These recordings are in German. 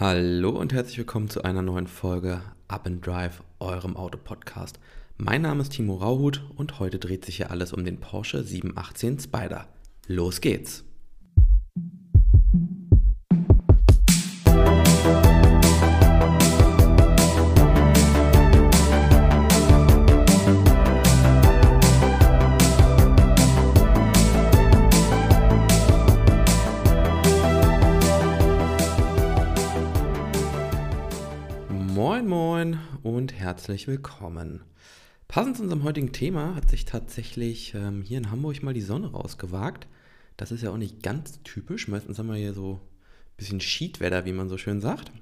Hallo und herzlich willkommen zu einer neuen Folge Up and Drive, eurem Autopodcast. Mein Name ist Timo Rauhut und heute dreht sich hier alles um den Porsche 718 Spider. Los geht's! Herzlich willkommen. Passend zu unserem heutigen Thema hat sich tatsächlich ähm, hier in Hamburg mal die Sonne rausgewagt. Das ist ja auch nicht ganz typisch. Meistens haben wir hier so ein bisschen Schiedwetter, wie man so schön sagt.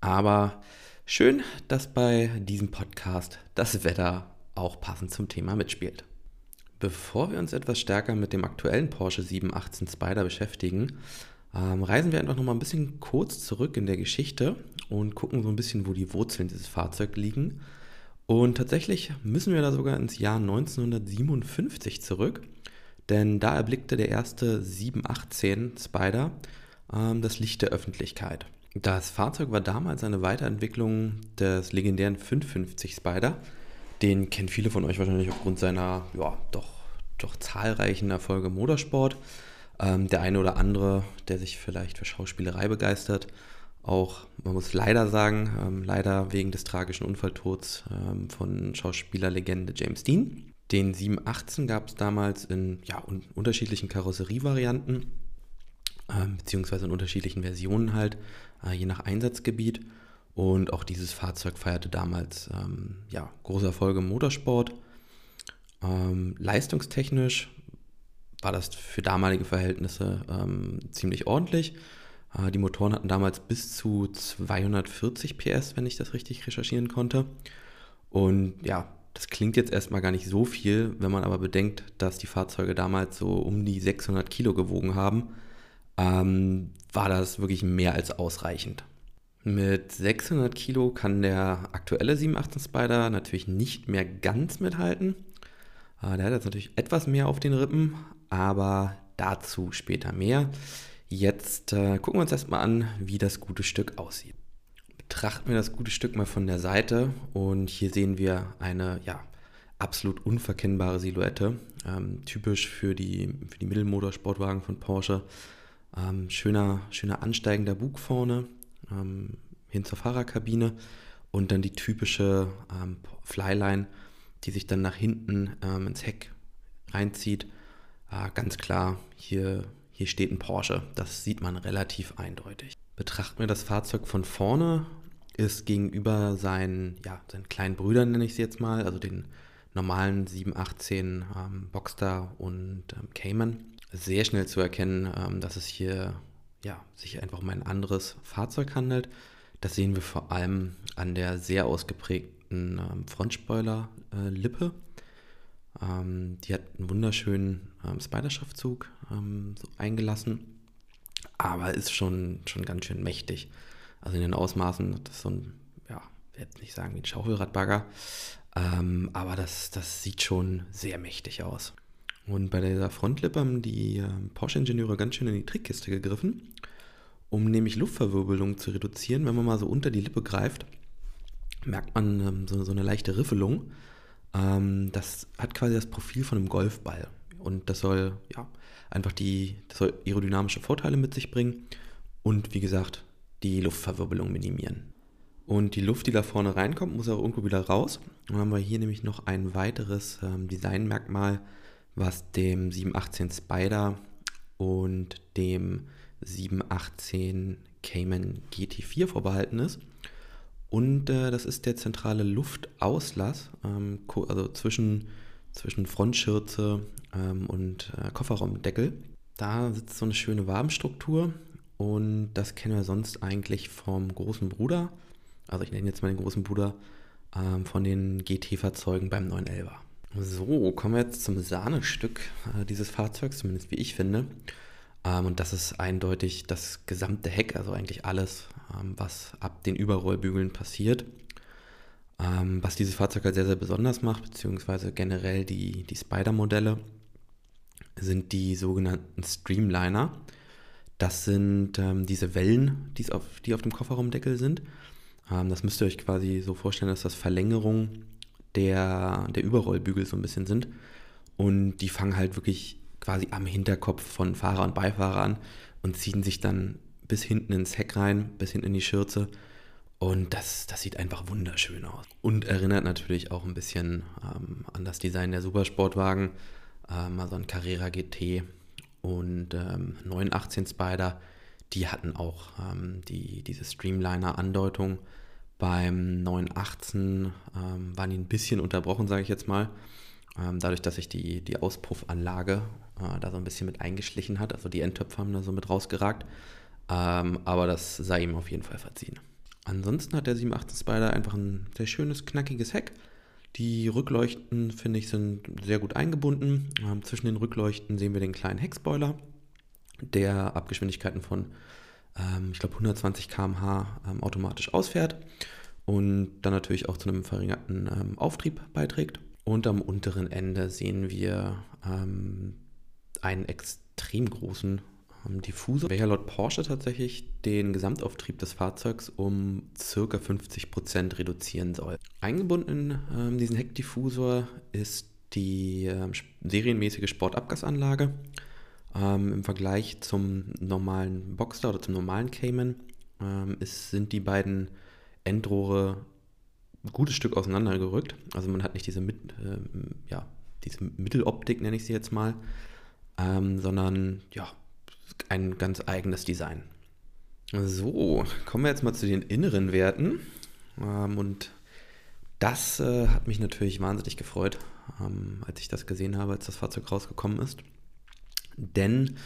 Aber schön, dass bei diesem Podcast das Wetter auch passend zum Thema mitspielt. Bevor wir uns etwas stärker mit dem aktuellen Porsche 718 Spider beschäftigen, ähm, reisen wir einfach noch mal ein bisschen kurz zurück in der Geschichte und gucken so ein bisschen, wo die Wurzeln dieses Fahrzeugs liegen. Und tatsächlich müssen wir da sogar ins Jahr 1957 zurück, denn da erblickte der erste 718 Spider ähm, das Licht der Öffentlichkeit. Das Fahrzeug war damals eine Weiterentwicklung des legendären 550 Spider. Den kennen viele von euch wahrscheinlich aufgrund seiner ja, doch, doch zahlreichen Erfolge im Motorsport. Ähm, der eine oder andere, der sich vielleicht für Schauspielerei begeistert, auch, man muss leider sagen, ähm, leider wegen des tragischen Unfalltods ähm, von Schauspielerlegende James Dean. Den 718 gab es damals in ja, un unterschiedlichen Karosserievarianten, ähm, beziehungsweise in unterschiedlichen Versionen halt, äh, je nach Einsatzgebiet. Und auch dieses Fahrzeug feierte damals ähm, ja, große Erfolge im Motorsport. Ähm, leistungstechnisch war das für damalige Verhältnisse ähm, ziemlich ordentlich. Äh, die Motoren hatten damals bis zu 240 PS, wenn ich das richtig recherchieren konnte. Und ja, das klingt jetzt erstmal gar nicht so viel, wenn man aber bedenkt, dass die Fahrzeuge damals so um die 600 Kilo gewogen haben, ähm, war das wirklich mehr als ausreichend. Mit 600 Kilo kann der aktuelle 718 Spider natürlich nicht mehr ganz mithalten. Äh, der hat jetzt natürlich etwas mehr auf den Rippen, aber dazu später mehr. Jetzt äh, gucken wir uns erstmal an, wie das gute Stück aussieht. Betrachten wir das gute Stück mal von der Seite und hier sehen wir eine ja, absolut unverkennbare Silhouette, ähm, typisch für die, für die Mittelmotorsportwagen von Porsche. Ähm, schöner, schöner ansteigender Bug vorne ähm, hin zur Fahrerkabine und dann die typische ähm, Flyline, die sich dann nach hinten ähm, ins Heck reinzieht Ah, ganz klar, hier, hier steht ein Porsche. Das sieht man relativ eindeutig. Betrachten wir das Fahrzeug von vorne, ist gegenüber seinen, ja, seinen kleinen Brüdern, nenne ich sie jetzt mal, also den normalen 718 ähm, Boxster und ähm, Cayman, sehr schnell zu erkennen, ähm, dass es hier ja, sich einfach um ein anderes Fahrzeug handelt. Das sehen wir vor allem an der sehr ausgeprägten ähm, Frontspoiler-Lippe. Äh, die hat einen wunderschönen ähm, Spider-Schriftzug ähm, so eingelassen, aber ist schon, schon ganz schön mächtig. Also in den Ausmaßen, das ist so ein, ja, ich werde nicht sagen wie ein Schaufelradbagger, ähm, aber das, das sieht schon sehr mächtig aus. Und bei dieser Frontlippe haben die äh, Porsche-Ingenieure ganz schön in die Trickkiste gegriffen, um nämlich Luftverwirbelung zu reduzieren. Wenn man mal so unter die Lippe greift, merkt man ähm, so, so eine leichte Riffelung. Ähm, das hat quasi das Profil von einem Golfball. Und das soll ja einfach die, das soll aerodynamische Vorteile mit sich bringen und wie gesagt, die Luftverwirbelung minimieren. Und die Luft, die da vorne reinkommt, muss auch irgendwo wieder raus. Und dann haben wir hier nämlich noch ein weiteres ähm, Designmerkmal, was dem 718 Spider und dem 718 Cayman GT4 vorbehalten ist. Und äh, das ist der zentrale Luftauslass, ähm, also zwischen, zwischen Frontschürze ähm, und äh, Kofferraumdeckel. Da sitzt so eine schöne Wabenstruktur und das kennen wir sonst eigentlich vom großen Bruder. Also ich nenne jetzt mal den großen Bruder ähm, von den GT-Fahrzeugen beim 911er. So, kommen wir jetzt zum Sahnestück äh, dieses Fahrzeugs, zumindest wie ich finde. Ähm, und das ist eindeutig das gesamte Heck, also eigentlich alles, ähm, was ab den Überrollbügeln passiert. Ähm, was dieses Fahrzeug halt sehr, sehr besonders macht, beziehungsweise generell die, die Spider-Modelle, sind die sogenannten Streamliner. Das sind ähm, diese Wellen, die's auf, die auf dem Kofferraumdeckel sind. Ähm, das müsst ihr euch quasi so vorstellen, dass das Verlängerungen der, der Überrollbügel so ein bisschen sind. Und die fangen halt wirklich quasi am Hinterkopf von Fahrer und Beifahrer an und ziehen sich dann bis hinten ins Heck rein, bis hinten in die Schürze. Und das, das sieht einfach wunderschön aus. Und erinnert natürlich auch ein bisschen ähm, an das Design der Supersportwagen. Ähm, also an Carrera GT und ähm, 918 Spider. Die hatten auch ähm, die, diese Streamliner-Andeutung. Beim 918 ähm, waren die ein bisschen unterbrochen, sage ich jetzt mal. Ähm, dadurch, dass sich die, die Auspuffanlage äh, da so ein bisschen mit eingeschlichen hat. Also die Endtöpfe haben da so mit rausgeragt. Aber das sei ihm auf jeden Fall verziehen. Ansonsten hat der 718 Spider einfach ein sehr schönes, knackiges Heck. Die Rückleuchten, finde ich, sind sehr gut eingebunden. Ähm, zwischen den Rückleuchten sehen wir den kleinen Heckspoiler, der ab Geschwindigkeiten von, ähm, ich glaube, 120 km/h ähm, automatisch ausfährt und dann natürlich auch zu einem verringerten ähm, Auftrieb beiträgt. Und am unteren Ende sehen wir ähm, einen extrem großen ähm, Diffusor, welcher laut Porsche tatsächlich den Gesamtauftrieb des Fahrzeugs um ca. 50% reduzieren soll. Eingebunden in ähm, diesen Heckdiffusor ist die ähm, serienmäßige Sportabgasanlage. Ähm, Im Vergleich zum normalen Boxster oder zum normalen Cayman ähm, ist, sind die beiden Endrohre ein gutes Stück auseinandergerückt. Also man hat nicht diese, Mit, äh, ja, diese Mitteloptik, nenne ich sie jetzt mal, ähm, sondern ja, ein ganz eigenes Design. So, kommen wir jetzt mal zu den inneren Werten. Ähm, und das äh, hat mich natürlich wahnsinnig gefreut, ähm, als ich das gesehen habe, als das Fahrzeug rausgekommen ist. Denn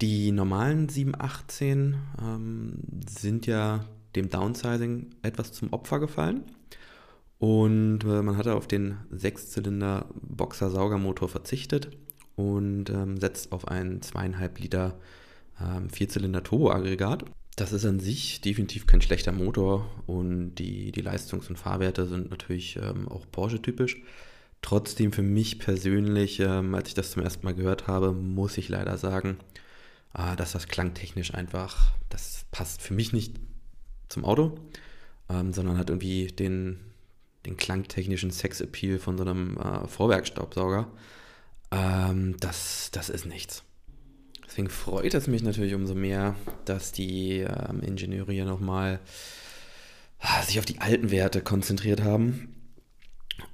die normalen 718 ähm, sind ja dem Downsizing etwas zum Opfer gefallen. Und äh, man hatte auf den Sechszylinder Boxer-Saugermotor verzichtet und ähm, setzt auf einen zweieinhalb Liter ähm, Vierzylinder Turboaggregat. Das ist an sich definitiv kein schlechter Motor und die, die Leistungs- und Fahrwerte sind natürlich ähm, auch Porsche-typisch. Trotzdem für mich persönlich, ähm, als ich das zum ersten Mal gehört habe, muss ich leider sagen, äh, dass das klangtechnisch einfach, das passt für mich nicht zum Auto, ähm, sondern hat irgendwie den, den klangtechnischen Sex-Appeal von so einem äh, Vorwerkstaubsauger. Ähm, das, das ist nichts. Deswegen freut es mich natürlich umso mehr, dass die ähm, Ingenieure hier nochmal ah, sich auf die alten Werte konzentriert haben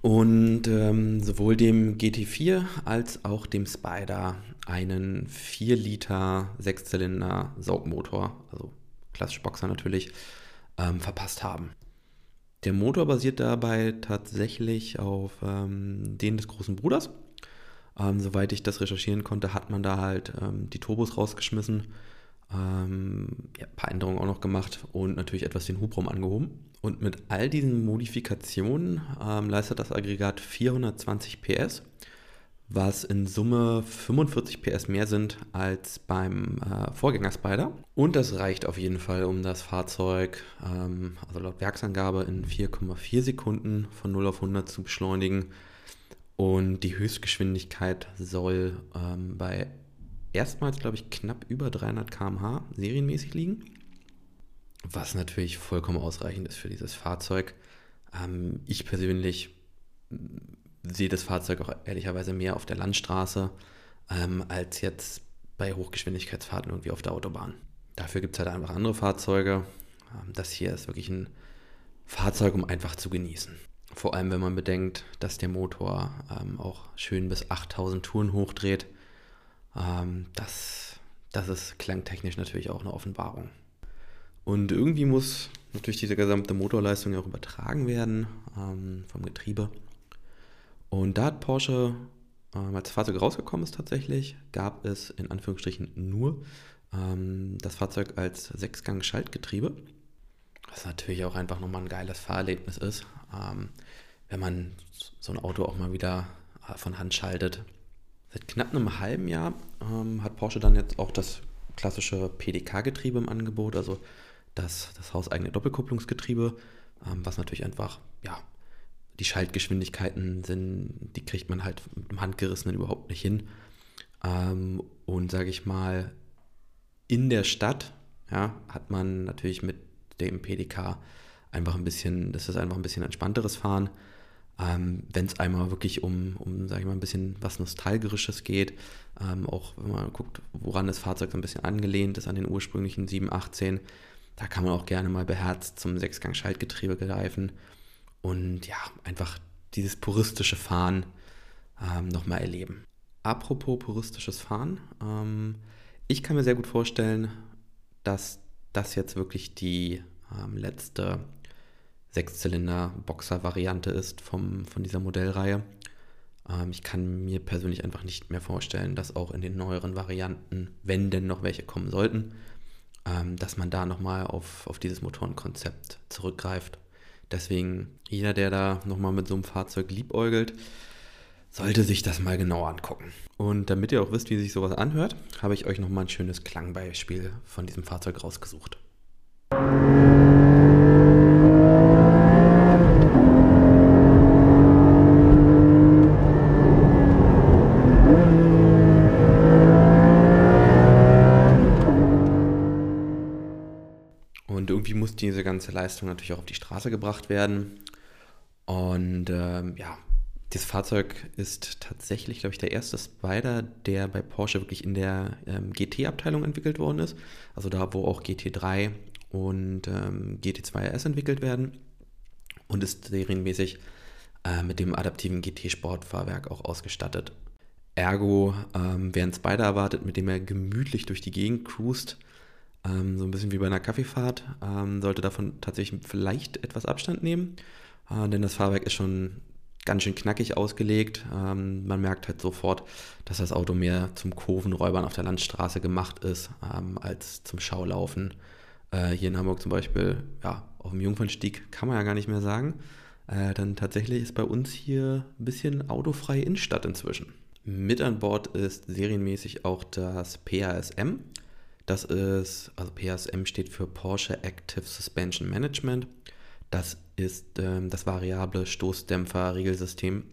und ähm, sowohl dem GT4 als auch dem Spider einen 4 Liter Sechszylinder Saugmotor, also klassisch Boxer natürlich, ähm, verpasst haben. Der Motor basiert dabei tatsächlich auf ähm, den des großen Bruders, ähm, soweit ich das recherchieren konnte, hat man da halt ähm, die Turbos rausgeschmissen, ähm, ja, ein paar Änderungen auch noch gemacht und natürlich etwas den Hubraum angehoben. Und mit all diesen Modifikationen ähm, leistet das Aggregat 420 PS, was in Summe 45 PS mehr sind als beim äh, Vorgänger Spider. Und das reicht auf jeden Fall, um das Fahrzeug, ähm, also laut Werksangabe, in 4,4 Sekunden von 0 auf 100 zu beschleunigen und die Höchstgeschwindigkeit soll ähm, bei erstmals, glaube ich, knapp über 300 km/h serienmäßig liegen. Was natürlich vollkommen ausreichend ist für dieses Fahrzeug. Ähm, ich persönlich mm, sehe das Fahrzeug auch ehrlicherweise mehr auf der Landstraße ähm, als jetzt bei Hochgeschwindigkeitsfahrten irgendwie auf der Autobahn. Dafür gibt es halt einfach andere Fahrzeuge. Ähm, das hier ist wirklich ein Fahrzeug, um einfach zu genießen. Vor allem, wenn man bedenkt, dass der Motor ähm, auch schön bis 8000 Touren hochdreht. Ähm, das, das ist klangtechnisch natürlich auch eine Offenbarung. Und irgendwie muss natürlich diese gesamte Motorleistung auch übertragen werden ähm, vom Getriebe. Und da hat Porsche, ähm, als das Fahrzeug rausgekommen ist tatsächlich, gab es in Anführungsstrichen nur ähm, das Fahrzeug als Sechsgang-Schaltgetriebe. Was natürlich auch einfach nochmal ein geiles Fahrerlebnis ist ähm, wenn man so ein Auto auch mal wieder äh, von Hand schaltet. Seit knapp einem halben Jahr ähm, hat Porsche dann jetzt auch das klassische PDK-Getriebe im Angebot, also das, das hauseigene Doppelkupplungsgetriebe, ähm, was natürlich einfach, ja, die Schaltgeschwindigkeiten sind, die kriegt man halt mit dem Handgerissenen überhaupt nicht hin. Ähm, und sage ich mal, in der Stadt ja, hat man natürlich mit dem PDK einfach ein bisschen, das ist einfach ein bisschen entspannteres Fahren. Ähm, wenn es einmal wirklich um, um sage ich mal, ein bisschen was Nostalgerisches geht, ähm, auch wenn man guckt, woran das Fahrzeug so ein bisschen angelehnt ist an den ursprünglichen 718, da kann man auch gerne mal beherzt zum Sechsgang-Schaltgetriebe greifen und ja, einfach dieses puristische Fahren ähm, nochmal erleben. Apropos puristisches Fahren, ähm, ich kann mir sehr gut vorstellen, dass das jetzt wirklich die ähm, letzte Sechszylinder-Boxer-Variante ist vom, von dieser Modellreihe. Ähm, ich kann mir persönlich einfach nicht mehr vorstellen, dass auch in den neueren Varianten, wenn denn noch welche kommen sollten, ähm, dass man da nochmal auf, auf dieses Motorenkonzept zurückgreift. Deswegen, jeder, der da nochmal mit so einem Fahrzeug liebäugelt, sollte sich das mal genauer angucken. Und damit ihr auch wisst, wie sich sowas anhört, habe ich euch nochmal ein schönes Klangbeispiel von diesem Fahrzeug rausgesucht. Und irgendwie muss diese ganze Leistung natürlich auch auf die Straße gebracht werden. Und ähm, ja, dieses Fahrzeug ist tatsächlich, glaube ich, der erste Spider, der bei Porsche wirklich in der ähm, GT-Abteilung entwickelt worden ist. Also da, wo auch GT3 und ähm, GT2 RS entwickelt werden. Und ist serienmäßig äh, mit dem adaptiven GT-Sportfahrwerk auch ausgestattet. Ergo, ähm, wer Spider erwartet, mit dem er gemütlich durch die Gegend cruist, ähm, so ein bisschen wie bei einer Kaffeefahrt, ähm, sollte davon tatsächlich vielleicht etwas Abstand nehmen. Äh, denn das Fahrwerk ist schon ganz schön knackig ausgelegt. Ähm, man merkt halt sofort, dass das Auto mehr zum Kurvenräubern auf der Landstraße gemacht ist, ähm, als zum Schaulaufen. Äh, hier in Hamburg zum Beispiel, ja, auf dem Jungfernstieg kann man ja gar nicht mehr sagen. Äh, dann tatsächlich ist bei uns hier ein bisschen autofreie Innenstadt inzwischen. Mit an Bord ist serienmäßig auch das PASM. Das ist, also PASM steht für Porsche Active Suspension Management. Das ist ähm, das variable Stoßdämpfer-Regelsystem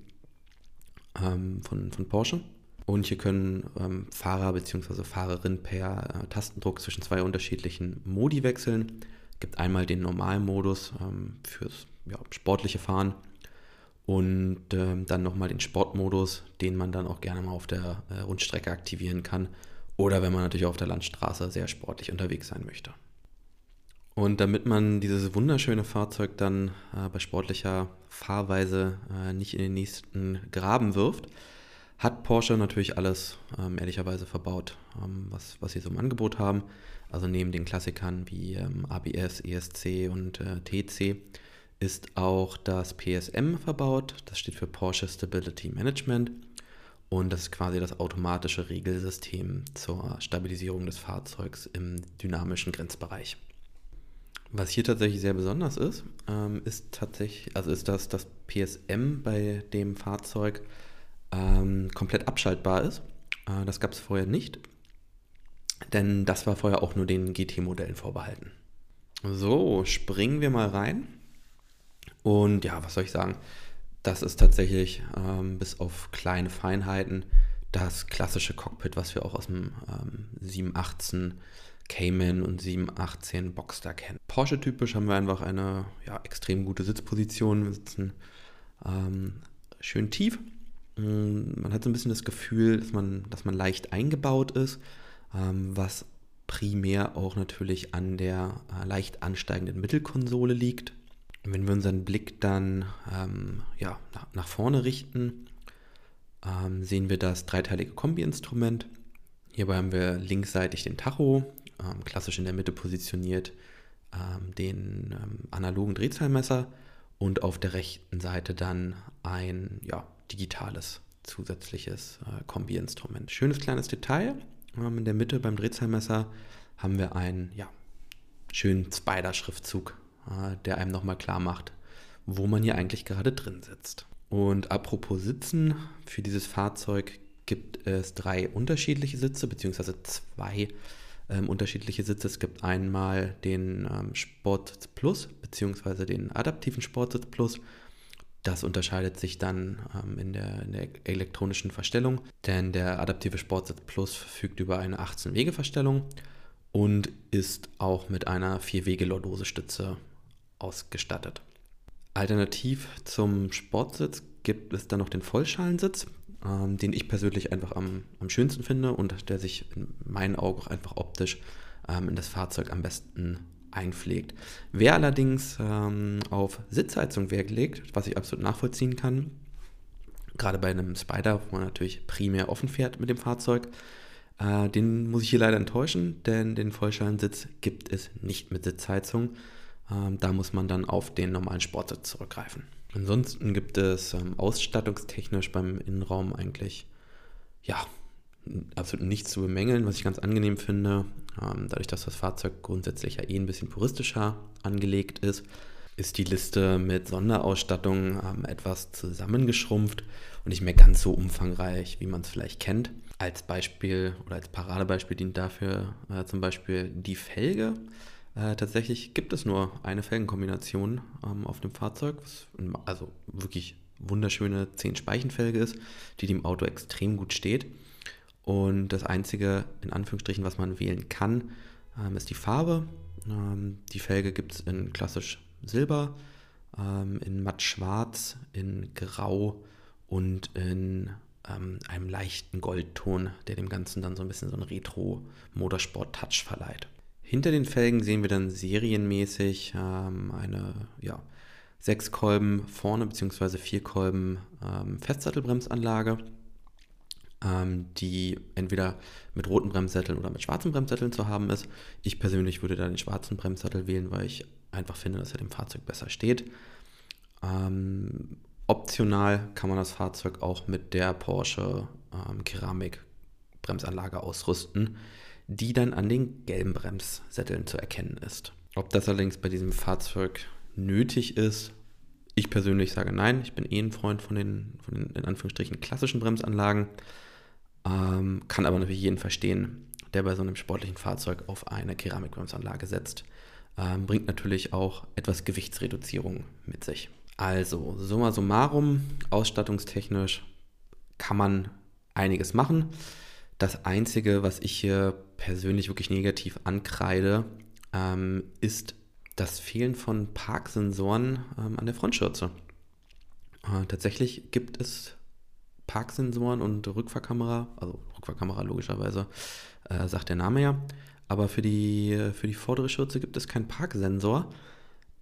ähm, von, von Porsche. Und hier können ähm, Fahrer bzw. Fahrerin per äh, Tastendruck zwischen zwei unterschiedlichen Modi wechseln. Es gibt einmal den Normalmodus ähm, fürs ja, sportliche Fahren und ähm, dann nochmal den Sportmodus, den man dann auch gerne mal auf der äh, Rundstrecke aktivieren kann oder wenn man natürlich auf der Landstraße sehr sportlich unterwegs sein möchte. Und damit man dieses wunderschöne Fahrzeug dann äh, bei sportlicher Fahrweise äh, nicht in den nächsten Graben wirft, hat Porsche natürlich alles ähm, ehrlicherweise verbaut, ähm, was, was sie so im Angebot haben. Also neben den Klassikern wie ähm, ABS, ESC und äh, TC ist auch das PSM verbaut. Das steht für Porsche Stability Management. Und das ist quasi das automatische Regelsystem zur Stabilisierung des Fahrzeugs im dynamischen Grenzbereich. Was hier tatsächlich sehr besonders ist, ähm, ist tatsächlich, also ist, dass das PSM bei dem Fahrzeug ähm, komplett abschaltbar ist. Äh, das gab es vorher nicht, denn das war vorher auch nur den GT-Modellen vorbehalten. So, springen wir mal rein. Und ja, was soll ich sagen? Das ist tatsächlich ähm, bis auf kleine Feinheiten das klassische Cockpit, was wir auch aus dem ähm, 718 Cayman und 718 Boxster kennen. Porsche-typisch haben wir einfach eine ja, extrem gute Sitzposition. Wir sitzen ähm, schön tief. Mm, man hat so ein bisschen das Gefühl, dass man, dass man leicht eingebaut ist, ähm, was primär auch natürlich an der äh, leicht ansteigenden Mittelkonsole liegt. Wenn wir unseren Blick dann ähm, ja, nach, nach, vorne richten, ähm, sehen wir das dreiteilige Kombi-Instrument. Hierbei haben wir linksseitig den Tacho, ähm, klassisch in der Mitte positioniert ähm, den ähm, analogen Drehzahlmesser und auf der rechten Seite dann ein ja, digitales zusätzliches äh, Kombi-Instrument. Schönes kleines Detail. Ähm, in der Mitte beim Drehzahlmesser haben wir einen ja, schönen Spider-Schriftzug, der einem nochmal klar macht, wo man hier eigentlich gerade drin sitzt. Und apropos Sitzen, für dieses Fahrzeug gibt es drei unterschiedliche Sitze, beziehungsweise zwei ähm, unterschiedliche Sitze. Es gibt einmal den ähm, Sportsitz Plus beziehungsweise den adaptiven Sportsitz Plus. Das unterscheidet sich dann ähm, in, der, in, der, elektronischen Verstellung, denn der adaptive Sportsitz Plus verfügt über eine 18-Wege-Verstellung und ist auch mit einer Vier-Wege-Lordose-Stütze ausgestattet. Alternativ zum Sportsitz gibt es dann noch den Vollschalensitz, ähm, den ich persönlich einfach am, am schönsten finde und der sich in meinen Augen auch einfach optisch ähm, in das Fahrzeug am besten einpflegt. Wer allerdings ähm, auf Sitzheizung Wert legt, was ich absolut nachvollziehen kann, gerade bei einem Spider, wo man natürlich primär offen fährt mit dem Fahrzeug, äh, den muss ich hier leider enttäuschen, denn den Vollschalensitz gibt es nicht mit Sitzheizung. Ähm, da muss man dann auf den normalen Sportsitz zurückgreifen. Ansonsten gibt es ähm, ausstattungstechnisch beim Innenraum eigentlich ja absolut nichts zu bemängeln, was ich ganz angenehm finde. Ähm, dadurch, dass das Fahrzeug grundsätzlich ja eh ein bisschen puristischer angelegt ist, ist die Liste mit Sonderausstattung ähm, etwas zusammengeschrumpft und nicht mehr ganz so umfangreich, wie man es vielleicht kennt. Als Beispiel oder als Paradebeispiel dient dafür äh, zum Beispiel die Felge. Äh, tatsächlich gibt es nur eine Felgenkombination ähm, auf dem Fahrzeug, was also wirklich wunderschöne 10-Speichenfelge ist, die dem Auto extrem gut steht. Und das Einzige, in Anführungsstrichen, was man wählen kann, ähm, ist die Farbe. Ähm, die Felge gibt es in klassisch Silber, ähm, in matt schwarz, in grau und in ähm, einem leichten Goldton, der dem Ganzen dann so ein bisschen so einen Retro-Motorsport-Touch verleiht. Hinter den Felgen sehen wir dann serienmäßig ähm, eine ja, sechs Kolben vorne bzw. vier Kolben ähm, Festsattelbremsanlage, ähm, die entweder mit roten Bremssätteln oder mit schwarzen Bremssätteln zu haben ist. Ich persönlich würde da den schwarzen Bremssattel wählen, weil ich einfach finde, dass er dem Fahrzeug besser steht. Ähm, optional kann man das Fahrzeug auch mit der Porsche ähm, Keramik-Bremsanlage ausrüsten die dann an den gelben Bremssätteln zu erkennen ist. Ob das allerdings bei diesem Fahrzeug nötig ist, ich persönlich sage nein. Ich bin eh ein Freund von den, von den in Anführungsstrichen klassischen Bremsanlagen, ähm, kann aber natürlich jeden verstehen, der bei so einem sportlichen Fahrzeug auf eine Keramikbremsanlage setzt. Ähm, bringt natürlich auch etwas Gewichtsreduzierung mit sich. Also, summa summarum, ausstattungstechnisch kann man einiges machen. Das Einzige, was ich hier persönlich wirklich negativ ankreide, ähm, ist das Fehlen von Parksensoren ähm, an der Frontschürze. Äh, tatsächlich gibt es Parksensoren und Rückfahrkamera, also Rückfahrkamera logischerweise, äh, sagt der Name ja. Aber für die, für die vordere Schürze gibt es keinen Parksensor.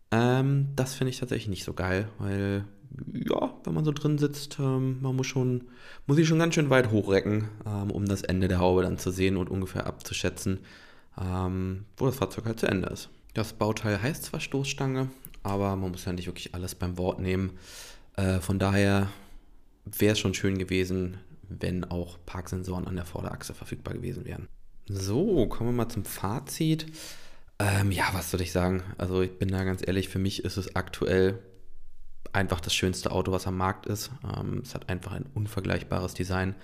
Ähm, das finde ich tatsächlich nicht so geil, weil ja, wenn man so drin sitzt, ähm, man muss schon, muss sich schon ganz schön weit hochrecken, ähm, um das Ende der Haube dann zu sehen und ungefähr abzuschätzen, ähm, wo das Fahrzeug halt zu Ende ist. Das Bauteil heißt zwar Stoßstange, aber man muss ja nicht wirklich alles beim Wort nehmen. Äh, von daher wäre es schon schön gewesen, wenn auch Parksensoren an der Vorderachse verfügbar gewesen wären. So, kommen wir mal zum Fazit. Ähm, ja, was soll ich sagen? Also ich bin da ganz ehrlich, für mich ist es aktuell einfach das schönste Auto, was am Markt ist. Ähm, es hat einfach ein unvergleichbares Design,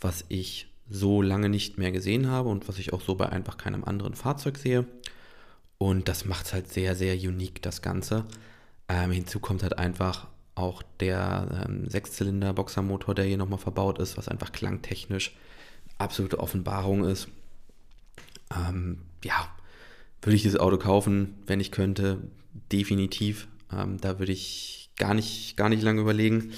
was ich so lange nicht mehr gesehen habe und was ich auch so bei einfach keinem anderen Fahrzeug sehe. Und das macht es halt sehr, sehr unique, das Ganze. Ähm, hinzu kommt halt einfach auch der ähm, Sechszylinder-Boxermotor, der hier nochmal verbaut ist, was einfach klangtechnisch absolute Offenbarung ist. Ähm, ja, würde ich dieses Auto kaufen, wenn ich könnte, definitiv. Ähm, da würde ich gar nicht, gar nicht lange überlegen.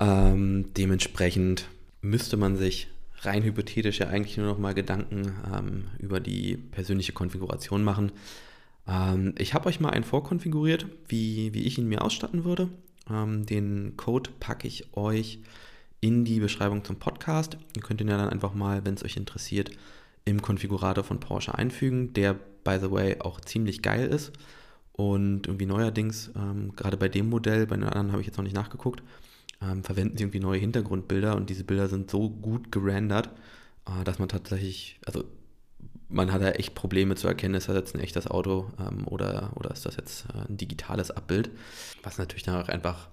Ähm, dementsprechend müsste man sich rein hypothetisch ja eigentlich nur noch mal Gedanken ähm, über die persönliche Konfiguration machen. Ähm, ich habe euch mal einen vorkonfiguriert, wie, wie ich ihn mir ausstatten würde. Ähm, den Code packe ich euch in die Beschreibung zum Podcast. Ihr könnt ihn ja dann einfach mal, wenn es euch interessiert, im Konfigurator von Porsche einfügen, der, by the way, auch ziemlich geil ist. Und irgendwie neuerdings, ähm, gerade bei dem Modell, bei den anderen habe ich jetzt noch nicht nachgeguckt, ähm, verwenden sie irgendwie neue Hintergrundbilder und diese Bilder sind so gut gerendert, äh, dass man tatsächlich, also man hat da echt Probleme zu erkennen, ist das jetzt ein echtes Auto ähm, oder, oder ist das jetzt äh, ein digitales Abbild, was natürlich dann auch einfach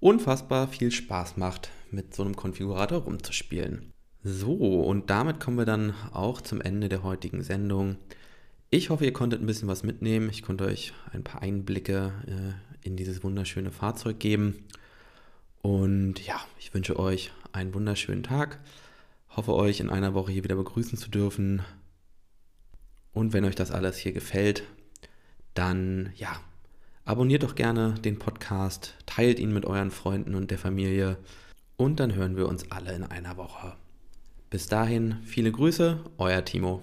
unfassbar viel Spaß macht, mit so einem Konfigurator rumzuspielen. So, und damit kommen wir dann auch zum Ende der heutigen Sendung. Ich hoffe, ihr konntet ein bisschen was mitnehmen. Ich konnte euch ein paar Einblicke äh, in dieses wunderschöne Fahrzeug geben. Und ja, ich wünsche euch einen wunderschönen Tag. Hoffe euch in einer Woche hier wieder begrüßen zu dürfen. Und wenn euch das alles hier gefällt, dann ja, abonniert doch gerne den Podcast, teilt ihn mit euren Freunden und der Familie und dann hören wir uns alle in einer Woche. Bis dahin, viele Grüße, euer Timo.